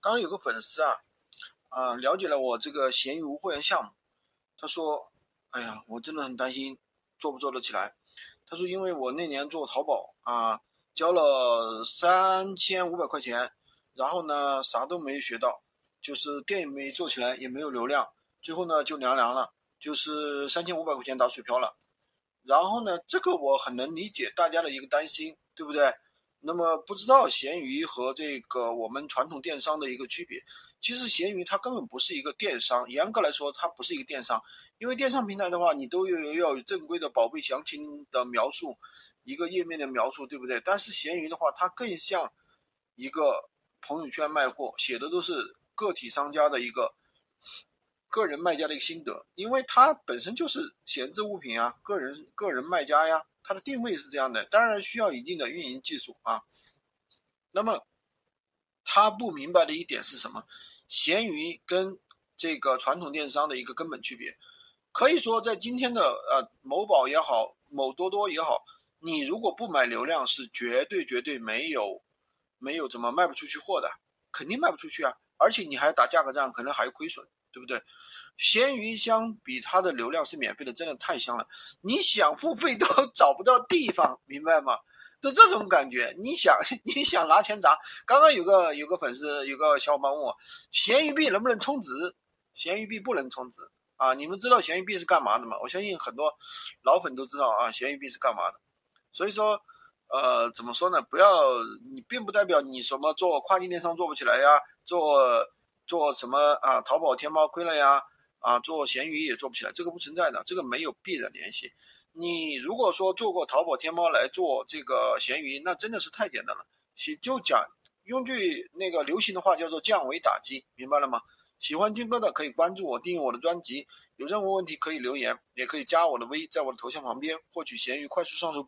刚有个粉丝啊，啊，了解了我这个闲鱼无货源项目，他说，哎呀，我真的很担心做不做得起来。他说，因为我那年做淘宝啊，交了三千五百块钱，然后呢，啥都没学到，就是店也没做起来，也没有流量，最后呢就凉凉了，就是三千五百块钱打水漂了。然后呢，这个我很能理解大家的一个担心，对不对？那么不知道闲鱼和这个我们传统电商的一个区别，其实闲鱼它根本不是一个电商，严格来说它不是一个电商，因为电商平台的话，你都有要有正规的宝贝详情的描述，一个页面的描述，对不对？但是闲鱼的话，它更像一个朋友圈卖货，写的都是个体商家的一个个人卖家的一个心得，因为它本身就是闲置物品啊，个人个人卖家呀。它的定位是这样的，当然需要一定的运营技术啊。那么他不明白的一点是什么？闲鱼跟这个传统电商的一个根本区别，可以说在今天的呃某宝也好，某多多也好，你如果不买流量，是绝对绝对没有没有怎么卖不出去货的，肯定卖不出去啊，而且你还打价格战，可能还亏损。对不对？闲鱼相比它的流量是免费的，真的太香了。你想付费都 找不到地方，明白吗？就这种感觉。你想 你想拿钱砸。刚刚有个有个粉丝有个小伙伴问我，闲鱼币能不能充值？闲鱼币不能充值啊！你们知道闲鱼币是干嘛的吗？我相信很多老粉都知道啊，闲鱼币是干嘛的。所以说，呃，怎么说呢？不要你，并不代表你什么做跨境电商做不起来呀，做。做什么啊？淘宝、天猫亏了呀？啊，做闲鱼也做不起来，这个不存在的，这个没有必然联系。你如果说做过淘宝、天猫来做这个闲鱼，那真的是太简单了。就讲用句那个流行的话，叫做降维打击，明白了吗？喜欢军哥的可以关注我，订阅我的专辑。有任何问题可以留言，也可以加我的微，在我的头像旁边获取闲鱼快速上手笔。